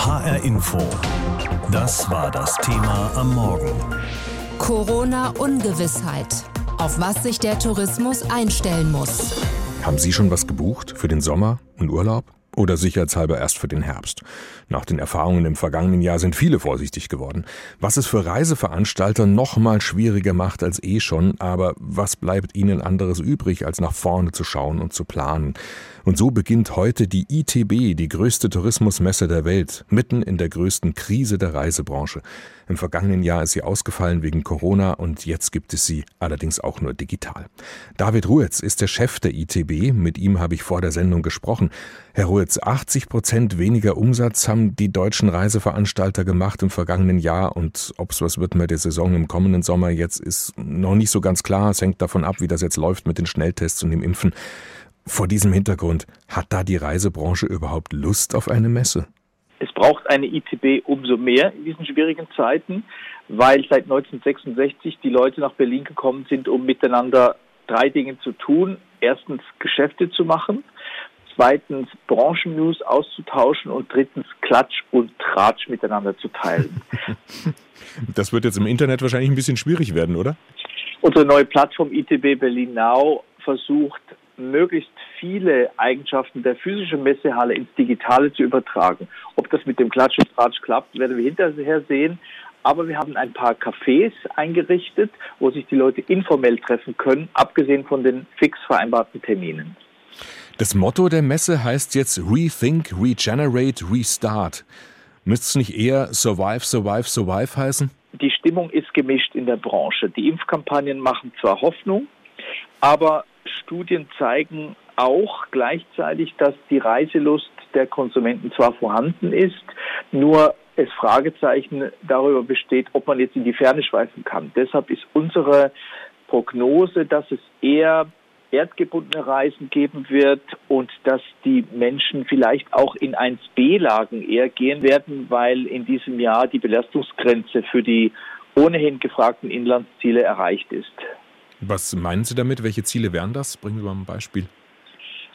HR Info. Das war das Thema am Morgen. Corona-Ungewissheit. Auf was sich der Tourismus einstellen muss. Haben Sie schon was gebucht für den Sommer und Urlaub? Oder sicherheitshalber erst für den Herbst. Nach den Erfahrungen im vergangenen Jahr sind viele vorsichtig geworden. Was es für Reiseveranstalter noch mal schwieriger macht als eh schon, aber was bleibt ihnen anderes übrig, als nach vorne zu schauen und zu planen? Und so beginnt heute die ITB, die größte Tourismusmesse der Welt, mitten in der größten Krise der Reisebranche. Im vergangenen Jahr ist sie ausgefallen wegen Corona und jetzt gibt es sie allerdings auch nur digital. David Ruetz ist der Chef der ITB. Mit ihm habe ich vor der Sendung gesprochen. Herr Ruetz, 80 Prozent weniger Umsatz haben die deutschen Reiseveranstalter gemacht im vergangenen Jahr und ob es was wird mit der Saison im kommenden Sommer jetzt ist noch nicht so ganz klar. Es hängt davon ab, wie das jetzt läuft mit den Schnelltests und dem Impfen. Vor diesem Hintergrund, hat da die Reisebranche überhaupt Lust auf eine Messe? Es braucht eine ITB umso mehr in diesen schwierigen Zeiten, weil seit 1966 die Leute nach Berlin gekommen sind, um miteinander drei Dinge zu tun. Erstens Geschäfte zu machen, zweitens Branchennews auszutauschen und drittens Klatsch und Tratsch miteinander zu teilen. Das wird jetzt im Internet wahrscheinlich ein bisschen schwierig werden, oder? Unsere neue Plattform ITB Berlin Now versucht möglichst viele Eigenschaften der physischen Messehalle ins Digitale zu übertragen. Ob das mit dem Klatsch und Tratsch klappt, werden wir hinterher sehen. Aber wir haben ein paar Cafés eingerichtet, wo sich die Leute informell treffen können, abgesehen von den fix vereinbarten Terminen. Das Motto der Messe heißt jetzt Rethink, Regenerate, Restart. Müsste es nicht eher Survive, Survive, Survive heißen? Die Stimmung ist gemischt in der Branche. Die Impfkampagnen machen zwar Hoffnung, aber Studien zeigen auch gleichzeitig, dass die Reiselust der Konsumenten zwar vorhanden ist, nur es Fragezeichen darüber besteht, ob man jetzt in die Ferne schweifen kann. Deshalb ist unsere Prognose, dass es eher erdgebundene Reisen geben wird und dass die Menschen vielleicht auch in 1b-Lagen eher gehen werden, weil in diesem Jahr die Belastungsgrenze für die ohnehin gefragten Inlandsziele erreicht ist. Was meinen Sie damit? Welche Ziele wären das? Bringen Sie mal ein Beispiel.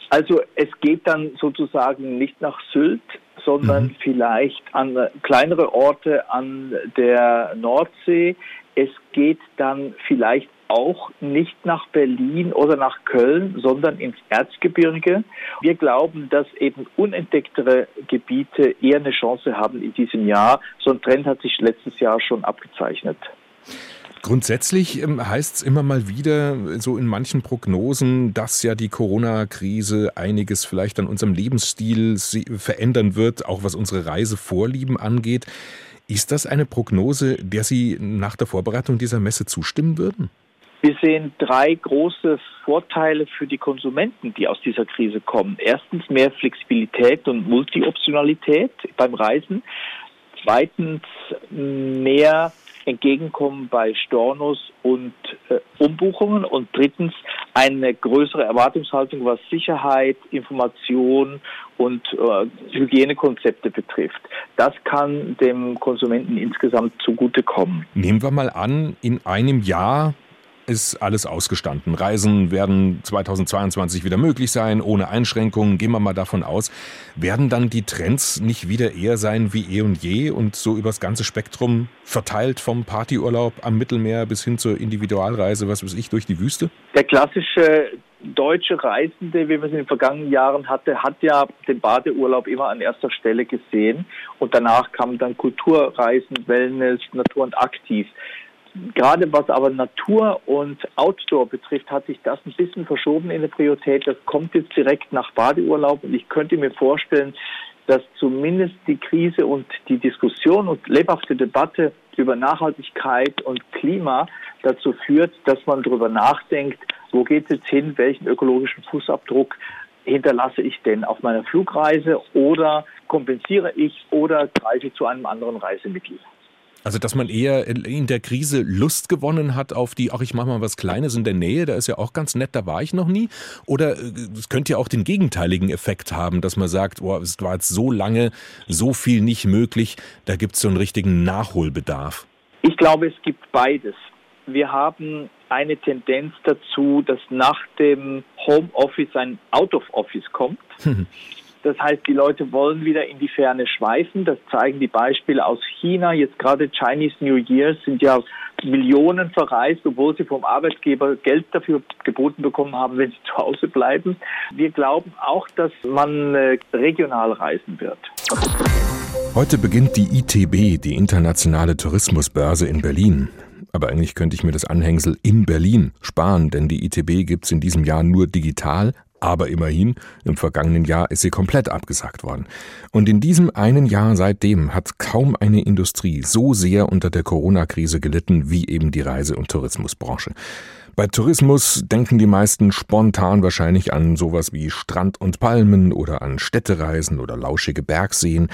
Also es geht dann sozusagen nicht nach Sylt, sondern mhm. vielleicht an kleinere Orte an der Nordsee. Es geht dann vielleicht auch nicht nach Berlin oder nach Köln, sondern ins Erzgebirge. Wir glauben, dass eben unentdecktere Gebiete eher eine Chance haben in diesem Jahr. So ein Trend hat sich letztes Jahr schon abgezeichnet. Grundsätzlich ähm, heißt es immer mal wieder, so in manchen Prognosen, dass ja die Corona-Krise einiges vielleicht an unserem Lebensstil verändern wird, auch was unsere Reisevorlieben angeht. Ist das eine Prognose, der Sie nach der Vorbereitung dieser Messe zustimmen würden? Wir sehen drei große Vorteile für die Konsumenten, die aus dieser Krise kommen. Erstens mehr Flexibilität und Multioptionalität beim Reisen. Zweitens mehr Entgegenkommen bei Stornos und äh, Umbuchungen und drittens eine größere Erwartungshaltung, was Sicherheit, Information und äh, Hygienekonzepte betrifft. Das kann dem Konsumenten insgesamt zugutekommen. Nehmen wir mal an, in einem Jahr ist alles ausgestanden. Reisen werden 2022 wieder möglich sein, ohne Einschränkungen. Gehen wir mal davon aus. Werden dann die Trends nicht wieder eher sein wie eh und je und so übers ganze Spektrum verteilt vom Partyurlaub am Mittelmeer bis hin zur Individualreise, was weiß ich, durch die Wüste? Der klassische deutsche Reisende, wie man es in den vergangenen Jahren hatte, hat ja den Badeurlaub immer an erster Stelle gesehen und danach kamen dann Kulturreisen, Wellness, Natur und Aktiv. Gerade was aber Natur und Outdoor betrifft, hat sich das ein bisschen verschoben in der Priorität. Das kommt jetzt direkt nach Badeurlaub und ich könnte mir vorstellen, dass zumindest die Krise und die Diskussion und lebhafte Debatte über Nachhaltigkeit und Klima dazu führt, dass man darüber nachdenkt, wo geht es jetzt hin, welchen ökologischen Fußabdruck hinterlasse ich denn auf meiner Flugreise oder kompensiere ich oder greife zu einem anderen Reisemittel. Also, dass man eher in der Krise Lust gewonnen hat auf die, ach, ich mache mal was Kleines in der Nähe, da ist ja auch ganz nett, da war ich noch nie. Oder äh, es könnte ja auch den gegenteiligen Effekt haben, dass man sagt, oh, es war jetzt so lange, so viel nicht möglich, da gibt es so einen richtigen Nachholbedarf. Ich glaube, es gibt beides. Wir haben eine Tendenz dazu, dass nach dem Homeoffice ein Out of Office kommt. Das heißt, die Leute wollen wieder in die Ferne schweifen. Das zeigen die Beispiele aus China. Jetzt gerade Chinese New Year sind ja Millionen verreist, obwohl sie vom Arbeitgeber Geld dafür geboten bekommen haben, wenn sie zu Hause bleiben. Wir glauben auch, dass man äh, regional reisen wird. Heute beginnt die ITB, die Internationale Tourismusbörse in Berlin. Aber eigentlich könnte ich mir das Anhängsel in Berlin sparen, denn die ITB gibt es in diesem Jahr nur digital, aber immerhin, im vergangenen Jahr ist sie komplett abgesagt worden. Und in diesem einen Jahr seitdem hat kaum eine Industrie so sehr unter der Corona-Krise gelitten wie eben die Reise- und Tourismusbranche. Bei Tourismus denken die meisten spontan wahrscheinlich an sowas wie Strand und Palmen oder an Städtereisen oder lauschige Bergseen.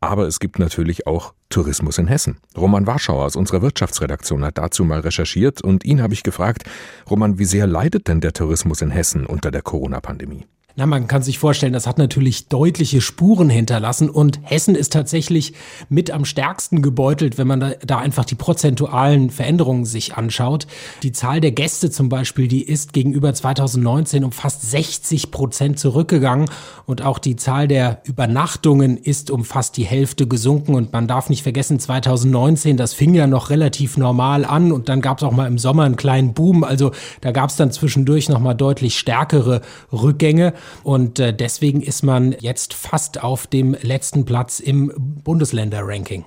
Aber es gibt natürlich auch Tourismus in Hessen. Roman Warschauer aus unserer Wirtschaftsredaktion hat dazu mal recherchiert und ihn habe ich gefragt, Roman, wie sehr leidet denn der Tourismus in Hessen unter der Corona-Pandemie? Na, man kann sich vorstellen, das hat natürlich deutliche Spuren hinterlassen und Hessen ist tatsächlich mit am stärksten gebeutelt, wenn man da, da, einfach die prozentualen Veränderungen sich anschaut. Die Zahl der Gäste zum Beispiel, die ist gegenüber 2019 um fast 60 Prozent zurückgegangen und auch die Zahl der Übernachtungen ist um fast die Hälfte gesunken und man darf nicht vergessen, 2019, das fing ja noch relativ normal an und dann gab es auch mal im Sommer einen kleinen Boom, also da gab es dann zwischendurch nochmal deutlich stärkere Rückgänge. Und äh, deswegen ist man jetzt fast auf dem letzten Platz im Bundesländer-Ranking.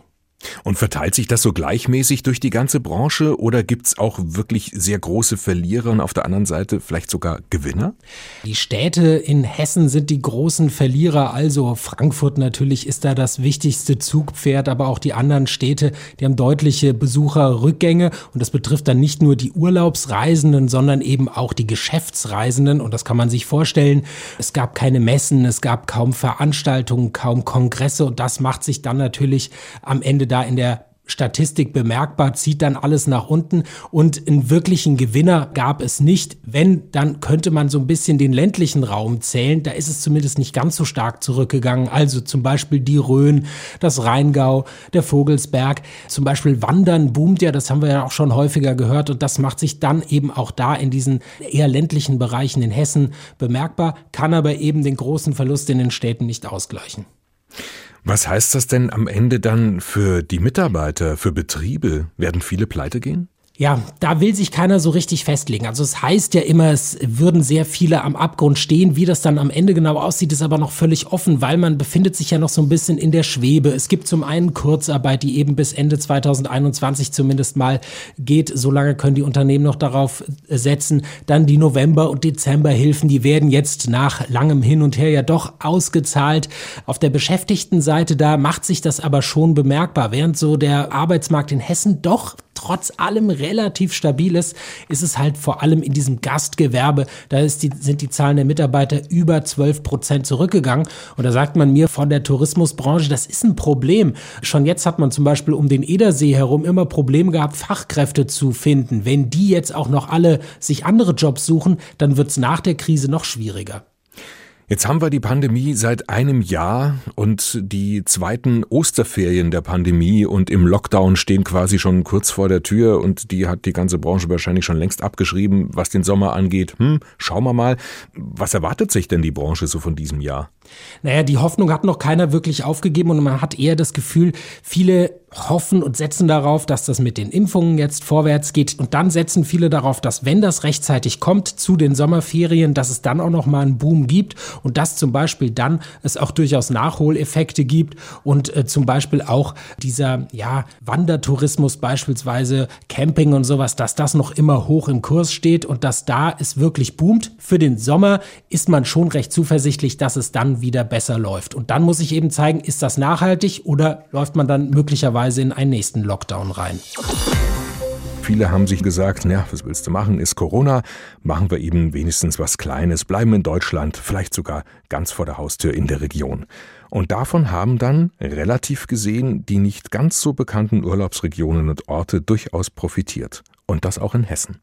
Und verteilt sich das so gleichmäßig durch die ganze Branche oder gibt's auch wirklich sehr große Verlierer und auf der anderen Seite vielleicht sogar Gewinner? Die Städte in Hessen sind die großen Verlierer, also Frankfurt natürlich ist da das wichtigste Zugpferd, aber auch die anderen Städte, die haben deutliche Besucherrückgänge und das betrifft dann nicht nur die Urlaubsreisenden, sondern eben auch die Geschäftsreisenden und das kann man sich vorstellen. Es gab keine Messen, es gab kaum Veranstaltungen, kaum Kongresse und das macht sich dann natürlich am Ende da in der Statistik bemerkbar, zieht dann alles nach unten und einen wirklichen Gewinner gab es nicht. Wenn, dann könnte man so ein bisschen den ländlichen Raum zählen. Da ist es zumindest nicht ganz so stark zurückgegangen. Also zum Beispiel die Rhön, das Rheingau, der Vogelsberg. Zum Beispiel Wandern boomt ja, das haben wir ja auch schon häufiger gehört und das macht sich dann eben auch da in diesen eher ländlichen Bereichen in Hessen bemerkbar, kann aber eben den großen Verlust in den Städten nicht ausgleichen. Was heißt das denn am Ende dann für die Mitarbeiter, für Betriebe? Werden viele pleite gehen? Ja, da will sich keiner so richtig festlegen. Also es heißt ja immer, es würden sehr viele am Abgrund stehen. Wie das dann am Ende genau aussieht, ist aber noch völlig offen, weil man befindet sich ja noch so ein bisschen in der Schwebe. Es gibt zum einen Kurzarbeit, die eben bis Ende 2021 zumindest mal geht. Solange können die Unternehmen noch darauf setzen. Dann die November- und Dezemberhilfen, die werden jetzt nach langem Hin und Her ja doch ausgezahlt. Auf der Beschäftigtenseite, da macht sich das aber schon bemerkbar. Während so der Arbeitsmarkt in Hessen doch trotz allem relativ stabil ist, ist es halt vor allem in diesem Gastgewerbe, da die, sind die Zahlen der Mitarbeiter über 12 Prozent zurückgegangen. Und da sagt man mir von der Tourismusbranche, das ist ein Problem. Schon jetzt hat man zum Beispiel um den Edersee herum immer Probleme gehabt, Fachkräfte zu finden. Wenn die jetzt auch noch alle sich andere Jobs suchen, dann wird es nach der Krise noch schwieriger. Jetzt haben wir die Pandemie seit einem Jahr und die zweiten Osterferien der Pandemie und im Lockdown stehen quasi schon kurz vor der Tür und die hat die ganze Branche wahrscheinlich schon längst abgeschrieben, was den Sommer angeht. Hm, schauen wir mal. Was erwartet sich denn die Branche so von diesem Jahr? Naja, die Hoffnung hat noch keiner wirklich aufgegeben und man hat eher das Gefühl, viele hoffen und setzen darauf, dass das mit den Impfungen jetzt vorwärts geht und dann setzen viele darauf, dass wenn das rechtzeitig kommt zu den Sommerferien, dass es dann auch noch mal einen Boom gibt und dass zum Beispiel dann es auch durchaus Nachholeffekte gibt und äh, zum Beispiel auch dieser ja Wandertourismus beispielsweise Camping und sowas, dass das noch immer hoch im Kurs steht und dass da es wirklich boomt. Für den Sommer ist man schon recht zuversichtlich, dass es dann wieder besser läuft. Und dann muss ich eben zeigen, ist das nachhaltig oder läuft man dann möglicherweise in einen nächsten Lockdown rein. Viele haben sich gesagt, na, was willst du machen, ist Corona, machen wir eben wenigstens was Kleines, bleiben in Deutschland, vielleicht sogar ganz vor der Haustür in der Region. Und davon haben dann, relativ gesehen, die nicht ganz so bekannten Urlaubsregionen und Orte durchaus profitiert. Und das auch in Hessen.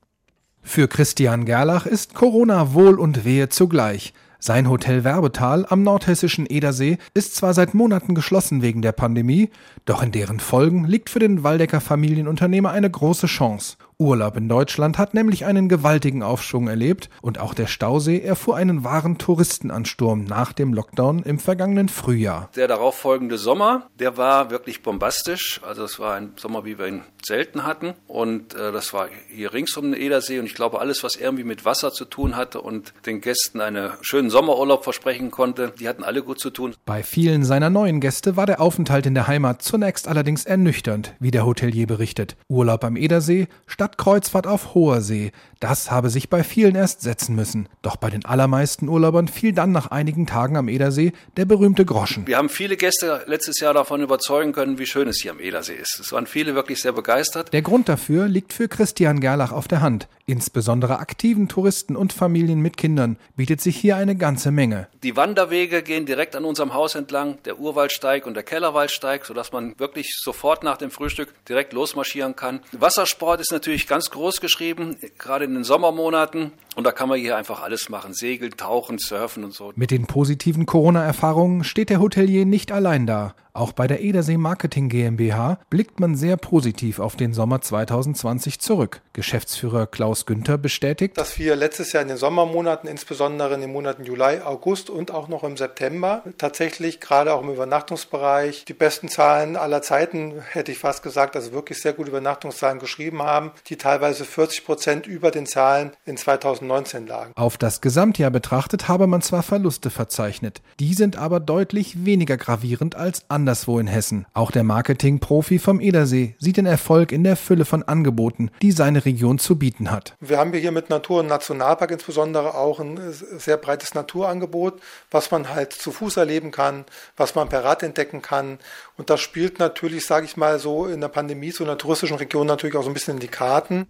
Für Christian Gerlach ist Corona Wohl und Wehe zugleich. Sein Hotel Werbetal am nordhessischen Edersee ist zwar seit Monaten geschlossen wegen der Pandemie, doch in deren Folgen liegt für den Waldecker Familienunternehmer eine große Chance. Urlaub in Deutschland hat nämlich einen gewaltigen Aufschwung erlebt und auch der Stausee erfuhr einen wahren Touristenansturm nach dem Lockdown im vergangenen Frühjahr. Der darauffolgende Sommer, der war wirklich bombastisch. Also es war ein Sommer, wie wir ihn selten hatten. Und äh, das war hier rings um den Edersee. Und ich glaube, alles, was irgendwie mit Wasser zu tun hatte und den Gästen einen schönen Sommerurlaub versprechen konnte, die hatten alle gut zu tun. Bei vielen seiner neuen Gäste war der Aufenthalt in der Heimat zunächst allerdings ernüchternd, wie der Hotelier berichtet. Urlaub am Edersee statt Kreuzfahrt auf hoher See. Das habe sich bei vielen erst setzen müssen. Doch bei den allermeisten Urlaubern fiel dann nach einigen Tagen am Edersee der berühmte Groschen. Wir haben viele Gäste letztes Jahr davon überzeugen können, wie schön es hier am Edersee ist. Es waren viele wirklich sehr begeistert. Der Grund dafür liegt für Christian Gerlach auf der Hand. Insbesondere aktiven Touristen und Familien mit Kindern bietet sich hier eine ganze Menge. Die Wanderwege gehen direkt an unserem Haus entlang, der Urwaldsteig und der Kellerwaldsteig, sodass man wirklich sofort nach dem Frühstück direkt losmarschieren kann. Wassersport ist natürlich ganz groß geschrieben, gerade in den Sommermonaten. Und da kann man hier einfach alles machen. Segeln, tauchen, surfen und so. Mit den positiven Corona-Erfahrungen steht der Hotelier nicht allein da. Auch bei der Edersee Marketing GmbH blickt man sehr positiv auf den Sommer 2020 zurück. Geschäftsführer Klaus Günther bestätigt, dass wir letztes Jahr in den Sommermonaten, insbesondere in den Monaten Juli, August und auch noch im September, tatsächlich gerade auch im Übernachtungsbereich die besten Zahlen aller Zeiten, hätte ich fast gesagt, also wirklich sehr gute Übernachtungszahlen geschrieben haben, die teilweise 40 Prozent über den Zahlen in 2019 lagen. Auf das Gesamtjahr betrachtet habe man zwar Verluste verzeichnet, die sind aber deutlich weniger gravierend als andere anderswo in Hessen. Auch der Marketing-Profi vom Edersee sieht den Erfolg in der Fülle von Angeboten, die seine Region zu bieten hat. Wir haben hier mit Natur- und Nationalpark insbesondere auch ein sehr breites Naturangebot, was man halt zu Fuß erleben kann, was man per Rad entdecken kann. Und das spielt natürlich, sage ich mal so, in der Pandemie, so in der touristischen Region natürlich auch so ein bisschen in die Karten.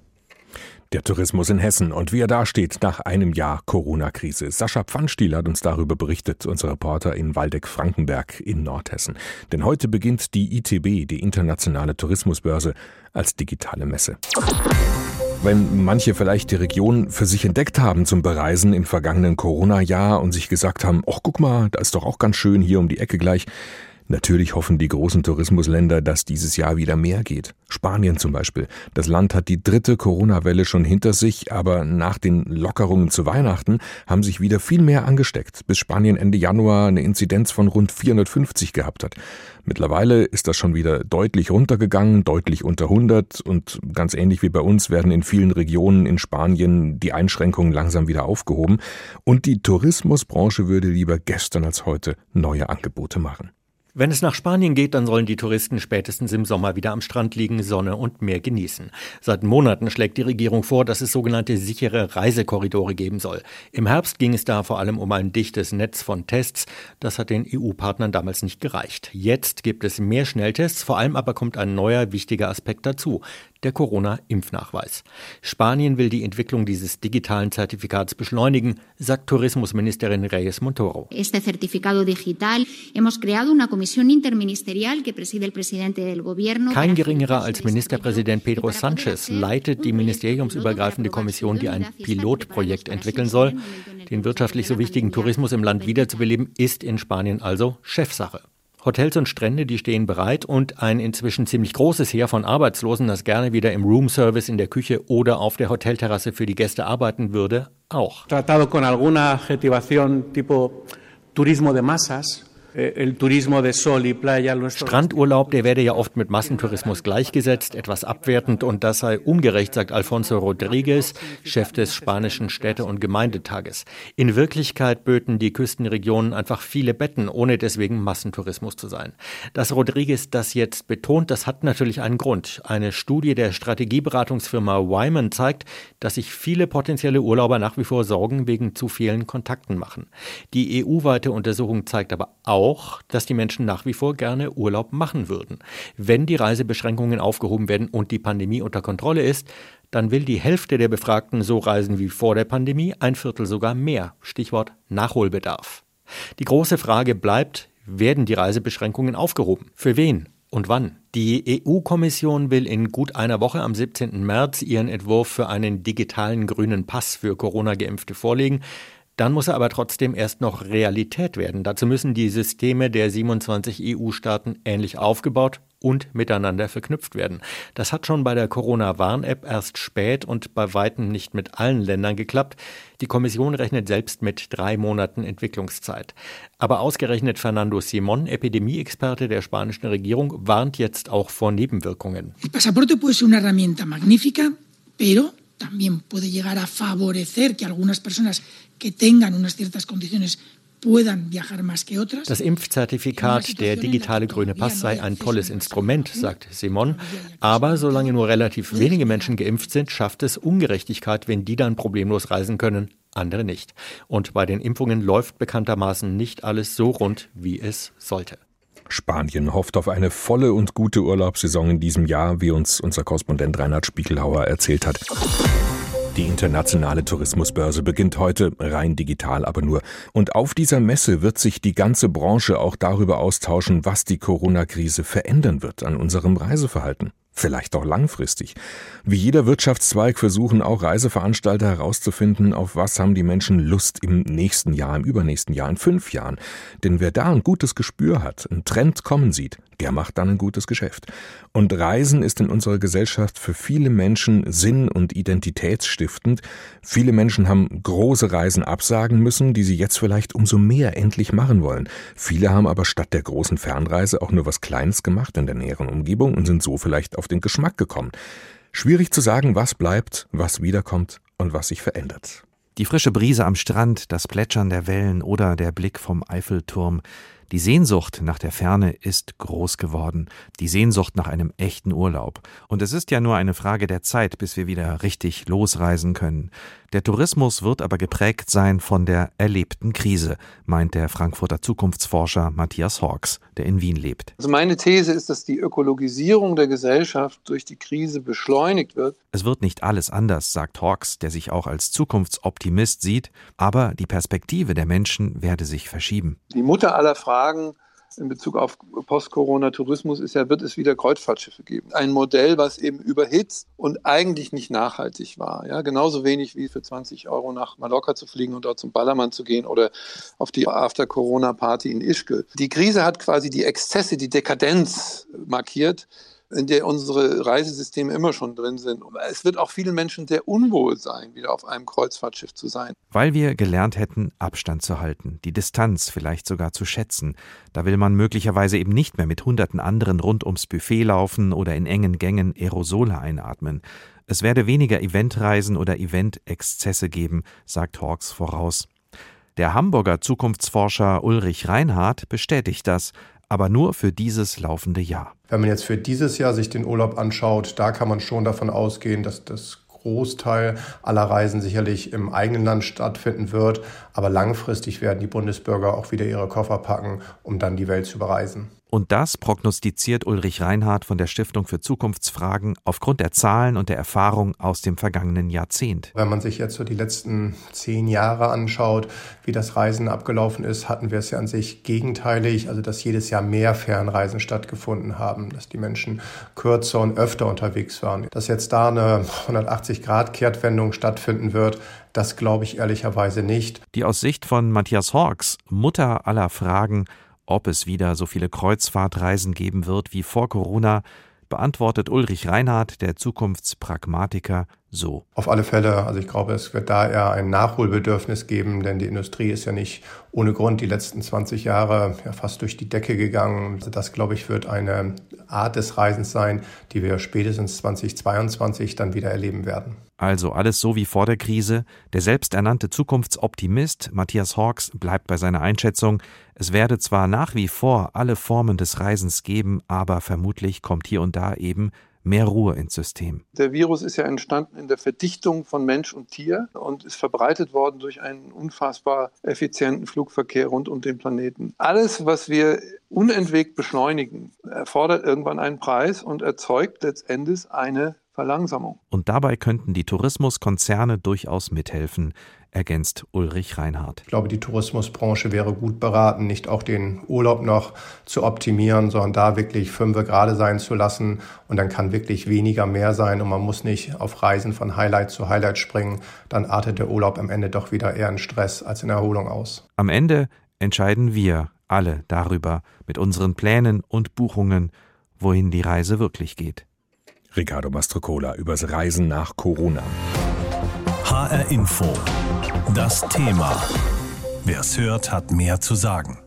Der Tourismus in Hessen und wie er dasteht nach einem Jahr Corona-Krise. Sascha Pfannstiel hat uns darüber berichtet, unser Reporter in Waldeck-Frankenberg in Nordhessen. Denn heute beginnt die ITB, die Internationale Tourismusbörse, als digitale Messe. Wenn manche vielleicht die Region für sich entdeckt haben zum Bereisen im vergangenen Corona-Jahr und sich gesagt haben, ach guck mal, da ist doch auch ganz schön hier um die Ecke gleich, Natürlich hoffen die großen Tourismusländer, dass dieses Jahr wieder mehr geht. Spanien zum Beispiel. Das Land hat die dritte Corona-Welle schon hinter sich, aber nach den Lockerungen zu Weihnachten haben sich wieder viel mehr angesteckt, bis Spanien Ende Januar eine Inzidenz von rund 450 gehabt hat. Mittlerweile ist das schon wieder deutlich runtergegangen, deutlich unter 100 und ganz ähnlich wie bei uns werden in vielen Regionen in Spanien die Einschränkungen langsam wieder aufgehoben und die Tourismusbranche würde lieber gestern als heute neue Angebote machen. Wenn es nach Spanien geht, dann sollen die Touristen spätestens im Sommer wieder am Strand liegen, Sonne und Meer genießen. Seit Monaten schlägt die Regierung vor, dass es sogenannte sichere Reisekorridore geben soll. Im Herbst ging es da vor allem um ein dichtes Netz von Tests. Das hat den EU-Partnern damals nicht gereicht. Jetzt gibt es mehr Schnelltests, vor allem aber kommt ein neuer wichtiger Aspekt dazu der Corona-Impfnachweis. Spanien will die Entwicklung dieses digitalen Zertifikats beschleunigen, sagt Tourismusministerin Reyes Montoro. Este certificado digital hemos creado una comisión interministerial que preside el presidente del gobierno. Kein geringerer als Ministerpräsident Pedro Sanchez leitet die ministeriumsübergreifende Kommission, die ein Pilotprojekt entwickeln soll. Den wirtschaftlich so wichtigen Tourismus im Land wiederzubeleben, ist in Spanien also Chefsache. Hotels und Strände, die stehen bereit und ein inzwischen ziemlich großes Heer von Arbeitslosen, das gerne wieder im Roomservice in der Küche oder auf der Hotelterrasse für die Gäste arbeiten würde, auch. Tratado con alguna tipo turismo de masas, Strandurlaub, der werde ja oft mit Massentourismus gleichgesetzt, etwas abwertend und das sei ungerecht, sagt Alfonso Rodriguez, Chef des spanischen Städte- und Gemeindetages. In Wirklichkeit böten die Küstenregionen einfach viele Betten, ohne deswegen Massentourismus zu sein. Dass Rodriguez das jetzt betont, das hat natürlich einen Grund. Eine Studie der Strategieberatungsfirma Wyman zeigt, dass sich viele potenzielle Urlauber nach wie vor Sorgen wegen zu vielen Kontakten machen. Die EU-weite Untersuchung zeigt aber auch, auch, dass die Menschen nach wie vor gerne Urlaub machen würden. Wenn die Reisebeschränkungen aufgehoben werden und die Pandemie unter Kontrolle ist, dann will die Hälfte der Befragten so reisen wie vor der Pandemie, ein Viertel sogar mehr. Stichwort Nachholbedarf. Die große Frage bleibt, werden die Reisebeschränkungen aufgehoben? Für wen? Und wann? Die EU-Kommission will in gut einer Woche am 17. März ihren Entwurf für einen digitalen grünen Pass für Corona-Geimpfte vorlegen. Dann muss er aber trotzdem erst noch Realität werden. Dazu müssen die Systeme der 27 EU-Staaten ähnlich aufgebaut und miteinander verknüpft werden. Das hat schon bei der Corona-Warn-App erst spät und bei weitem nicht mit allen Ländern geklappt. Die Kommission rechnet selbst mit drei Monaten Entwicklungszeit. Aber ausgerechnet Fernando Simon, Epidemieexperte der spanischen Regierung, warnt jetzt auch vor Nebenwirkungen. El pasaporte puede ser una herramienta magnífica, pero también puede llegar a favorecer que algunas personas que tengan unas ciertas condiciones das Impfzertifikat, der digitale grüne Pass sei ein tolles Instrument, sagt Simon. Aber solange nur relativ wenige Menschen geimpft sind, schafft es Ungerechtigkeit, wenn die dann problemlos reisen können, andere nicht. Und bei den Impfungen läuft bekanntermaßen nicht alles so rund, wie es sollte. Spanien hofft auf eine volle und gute Urlaubssaison in diesem Jahr, wie uns unser Korrespondent Reinhard Spiegelhauer erzählt hat. Die internationale Tourismusbörse beginnt heute, rein digital aber nur. Und auf dieser Messe wird sich die ganze Branche auch darüber austauschen, was die Corona-Krise verändern wird an unserem Reiseverhalten vielleicht auch langfristig. Wie jeder Wirtschaftszweig versuchen auch Reiseveranstalter herauszufinden, auf was haben die Menschen Lust im nächsten Jahr, im übernächsten Jahr, in fünf Jahren. Denn wer da ein gutes Gespür hat, einen Trend kommen sieht, der macht dann ein gutes Geschäft. Und Reisen ist in unserer Gesellschaft für viele Menschen sinn- und identitätsstiftend. Viele Menschen haben große Reisen absagen müssen, die sie jetzt vielleicht umso mehr endlich machen wollen. Viele haben aber statt der großen Fernreise auch nur was Kleines gemacht in der näheren Umgebung und sind so vielleicht auf den Geschmack gekommen. Schwierig zu sagen, was bleibt, was wiederkommt und was sich verändert. Die frische Brise am Strand, das Plätschern der Wellen oder der Blick vom Eiffelturm. Die Sehnsucht nach der Ferne ist groß geworden, die Sehnsucht nach einem echten Urlaub. Und es ist ja nur eine Frage der Zeit, bis wir wieder richtig losreisen können. Der Tourismus wird aber geprägt sein von der erlebten Krise, meint der Frankfurter Zukunftsforscher Matthias Hawks, der in Wien lebt. Also meine These ist, dass die Ökologisierung der Gesellschaft durch die Krise beschleunigt wird. Es wird nicht alles anders, sagt Hawks, der sich auch als Zukunftsoptimist sieht, aber die Perspektive der Menschen werde sich verschieben. Die Mutter aller Fragen in Bezug auf Post-Corona-Tourismus ist ja, wird es wieder Kreuzfahrtschiffe geben. Ein Modell, was eben überhitzt und eigentlich nicht nachhaltig war. Ja, genauso wenig wie für 20 Euro nach Mallorca zu fliegen und dort zum Ballermann zu gehen oder auf die After-Corona-Party in Ischgl. Die Krise hat quasi die Exzesse, die Dekadenz markiert in der unsere Reisesysteme immer schon drin sind. Es wird auch vielen Menschen sehr unwohl sein, wieder auf einem Kreuzfahrtschiff zu sein. Weil wir gelernt hätten, Abstand zu halten, die Distanz vielleicht sogar zu schätzen. Da will man möglicherweise eben nicht mehr mit hunderten anderen rund ums Buffet laufen oder in engen Gängen Aerosole einatmen. Es werde weniger Eventreisen oder Eventexzesse geben, sagt Hawks voraus. Der Hamburger Zukunftsforscher Ulrich Reinhardt bestätigt das, aber nur für dieses laufende Jahr. Wenn man jetzt für dieses Jahr sich den Urlaub anschaut, da kann man schon davon ausgehen, dass das Großteil aller Reisen sicherlich im eigenen Land stattfinden wird. Aber langfristig werden die Bundesbürger auch wieder ihre Koffer packen, um dann die Welt zu bereisen. Und das prognostiziert Ulrich Reinhardt von der Stiftung für Zukunftsfragen aufgrund der Zahlen und der Erfahrung aus dem vergangenen Jahrzehnt. Wenn man sich jetzt so die letzten zehn Jahre anschaut, wie das Reisen abgelaufen ist, hatten wir es ja an sich gegenteilig, also dass jedes Jahr mehr Fernreisen stattgefunden haben, dass die Menschen kürzer und öfter unterwegs waren. Dass jetzt da eine 180-Grad-Kehrtwendung stattfinden wird, das glaube ich ehrlicherweise nicht. Die aus Sicht von Matthias Hawks, Mutter aller Fragen, ob es wieder so viele Kreuzfahrtreisen geben wird wie vor Corona, beantwortet Ulrich Reinhardt, der Zukunftspragmatiker, so. Auf alle Fälle, also ich glaube, es wird da eher ein Nachholbedürfnis geben, denn die Industrie ist ja nicht ohne Grund die letzten 20 Jahre ja fast durch die Decke gegangen. Also das, glaube ich, wird eine Art des Reisens sein, die wir spätestens 2022 dann wieder erleben werden. Also alles so wie vor der Krise. Der selbsternannte Zukunftsoptimist Matthias Hawks bleibt bei seiner Einschätzung, es werde zwar nach wie vor alle Formen des Reisens geben, aber vermutlich kommt hier und da eben mehr Ruhe ins System. Der Virus ist ja entstanden in der Verdichtung von Mensch und Tier und ist verbreitet worden durch einen unfassbar effizienten Flugverkehr rund um den Planeten. Alles, was wir unentwegt beschleunigen, erfordert irgendwann einen Preis und erzeugt letztendlich eine Verlangsamung. Und dabei könnten die Tourismuskonzerne durchaus mithelfen, ergänzt Ulrich Reinhardt. Ich glaube, die Tourismusbranche wäre gut beraten, nicht auch den Urlaub noch zu optimieren, sondern da wirklich fünfe gerade sein zu lassen. Und dann kann wirklich weniger mehr sein und man muss nicht auf Reisen von Highlight zu Highlight springen. Dann artet der Urlaub am Ende doch wieder eher in Stress als in Erholung aus. Am Ende entscheiden wir alle darüber mit unseren Plänen und Buchungen, wohin die Reise wirklich geht. Ricardo Mastrocola übers Reisen nach Corona. HR Info. Das Thema. Wer es hört, hat mehr zu sagen.